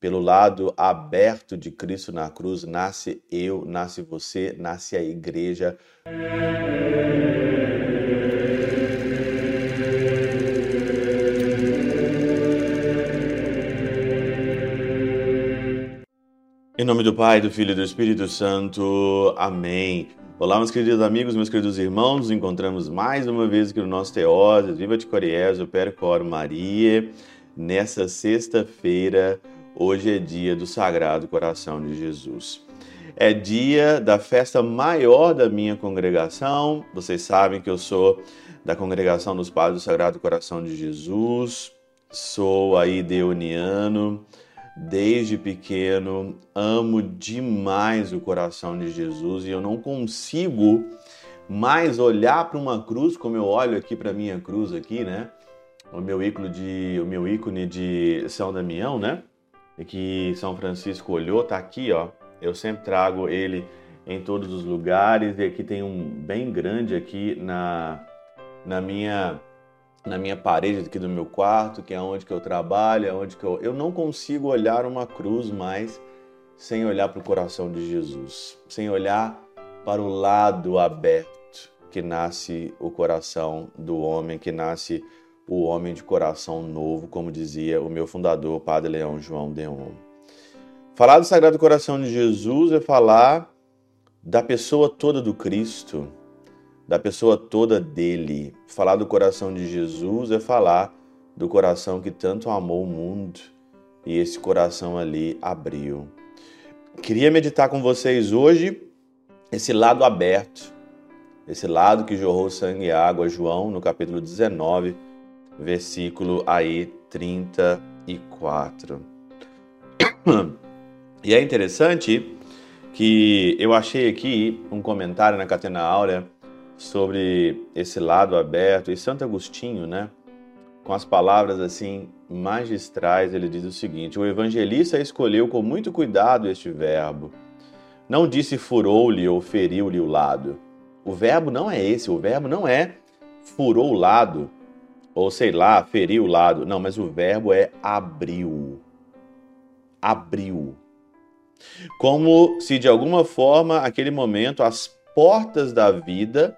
Pelo lado aberto de Cristo na cruz, nasce eu, nasce você, nasce a igreja. Em nome do Pai, do Filho e do Espírito Santo. Amém. Olá, meus queridos amigos, meus queridos irmãos. Nos encontramos mais uma vez aqui no nosso Teoses, Viva de Coriés, o Percor Maria, nessa sexta-feira. Hoje é dia do Sagrado Coração de Jesus. É dia da festa maior da minha congregação. Vocês sabem que eu sou da congregação dos Padres do Sagrado Coração de Jesus. Sou aí deoniano desde pequeno, amo demais o coração de Jesus e eu não consigo mais olhar para uma cruz como eu olho aqui para minha cruz aqui, né? O meu ícone de o meu ícone de São Damião, né? Que São Francisco olhou, tá aqui, ó. Eu sempre trago ele em todos os lugares e aqui tem um bem grande aqui na na minha na minha parede aqui do meu quarto, que é onde que eu trabalho, é onde que eu eu não consigo olhar uma cruz mais sem olhar para o coração de Jesus, sem olhar para o lado aberto que nasce o coração do homem, que nasce o homem de coração novo, como dizia o meu fundador, Padre Leão João Deon. Falar do Sagrado Coração de Jesus é falar da pessoa toda do Cristo, da pessoa toda dele. Falar do coração de Jesus é falar do coração que tanto amou o mundo e esse coração ali abriu. Queria meditar com vocês hoje esse lado aberto, esse lado que jorrou sangue e água, João, no capítulo 19, versículo aí 34. E é interessante que eu achei aqui um comentário na Catena Áurea sobre esse lado aberto. E Santo Agostinho, né, com as palavras assim magistrais, ele diz o seguinte: O evangelista escolheu com muito cuidado este verbo. Não disse furou-lhe ou feriu-lhe o lado. O verbo não é esse, o verbo não é furou o lado, ou sei lá, feriu o lado. Não, mas o verbo é abriu. Abriu. Como se de alguma forma, aquele momento, as portas da vida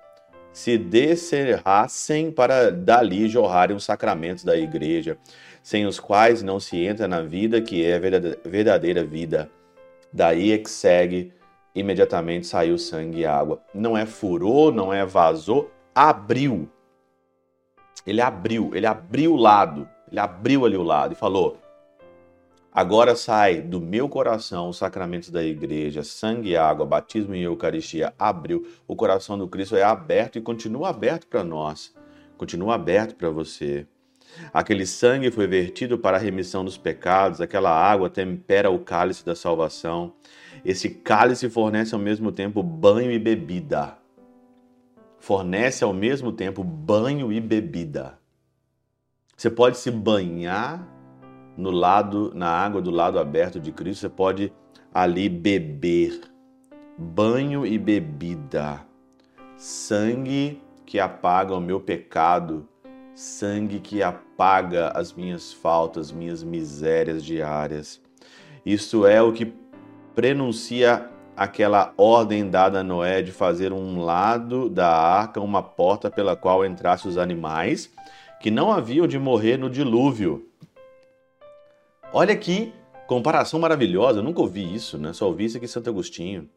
se descerrassem para dali jorrarem os sacramentos da igreja, sem os quais não se entra na vida que é verdadeira vida. Daí é que segue imediatamente saiu sangue e água. Não é furou, não é vazou, abriu. Ele abriu, ele abriu o lado, ele abriu ali o lado e falou: Agora sai do meu coração os sacramentos da igreja, sangue e água, batismo e eucaristia. Abriu. O coração do Cristo é aberto e continua aberto para nós. Continua aberto para você. Aquele sangue foi vertido para a remissão dos pecados, aquela água tempera o cálice da salvação. Esse cálice fornece ao mesmo tempo banho e bebida. Fornece ao mesmo tempo banho e bebida. Você pode se banhar no lado, na água do lado aberto de Cristo, você pode ali beber banho e bebida, sangue que apaga o meu pecado, sangue que apaga as minhas faltas, minhas misérias diárias. Isso é o que prenuncia aquela ordem dada a Noé de fazer um lado da arca uma porta pela qual entrassem os animais que não haviam de morrer no dilúvio Olha que comparação maravilhosa, eu nunca ouvi isso, né? Só ouvi isso aqui em Santo Agostinho.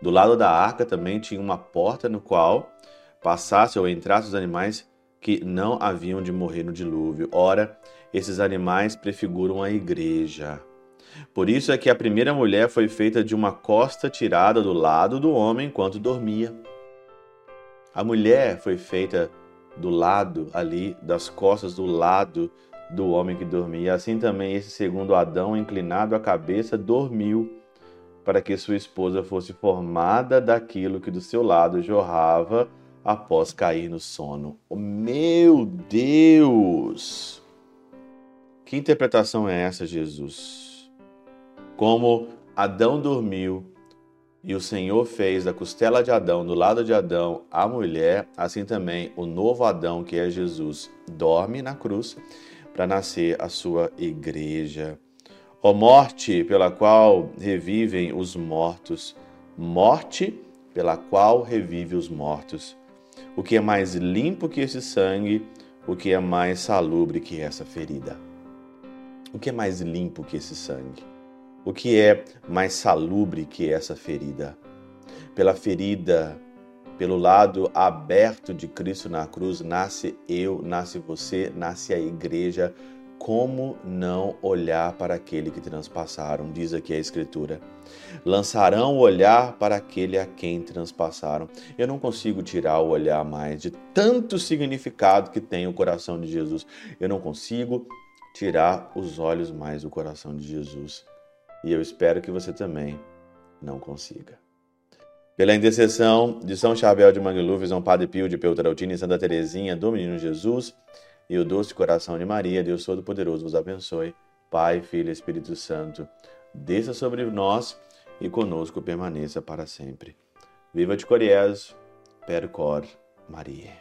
Do lado da arca também tinha uma porta no qual passasse ou entrasse os animais que não haviam de morrer no dilúvio. Ora, esses animais prefiguram a igreja. Por isso é que a primeira mulher foi feita de uma costa tirada do lado do homem enquanto dormia. A mulher foi feita do lado ali, das costas do lado do homem que dormia. Assim também esse segundo Adão, inclinado a cabeça, dormiu, para que sua esposa fosse formada daquilo que do seu lado jorrava após cair no sono. Oh, meu Deus! Que interpretação é essa, Jesus? Como Adão dormiu e o Senhor fez da costela de Adão, do lado de Adão, a mulher, assim também o novo Adão, que é Jesus, dorme na cruz para nascer a sua igreja. Ó morte pela qual revivem os mortos, morte pela qual revive os mortos. O que é mais limpo que esse sangue, o que é mais salubre que essa ferida? O que é mais limpo que esse sangue? O que é mais salubre que essa ferida? Pela ferida, pelo lado aberto de Cristo na cruz, nasce eu, nasce você, nasce a igreja como não olhar para aquele que transpassaram? Diz aqui a Escritura. Lançarão o olhar para aquele a quem transpassaram. Eu não consigo tirar o olhar mais de tanto significado que tem o coração de Jesus. Eu não consigo tirar os olhos mais do coração de Jesus. E eu espero que você também não consiga. Pela intercessão de São Chabel de Mangluf, São Padre Pio de Peltrautina e Santa Teresinha do Menino Jesus, e o doce coração de Maria, Deus Todo-Poderoso, vos abençoe. Pai, Filho e Espírito Santo, desça sobre nós e conosco permaneça para sempre. Viva de Coriés, per cor Maria.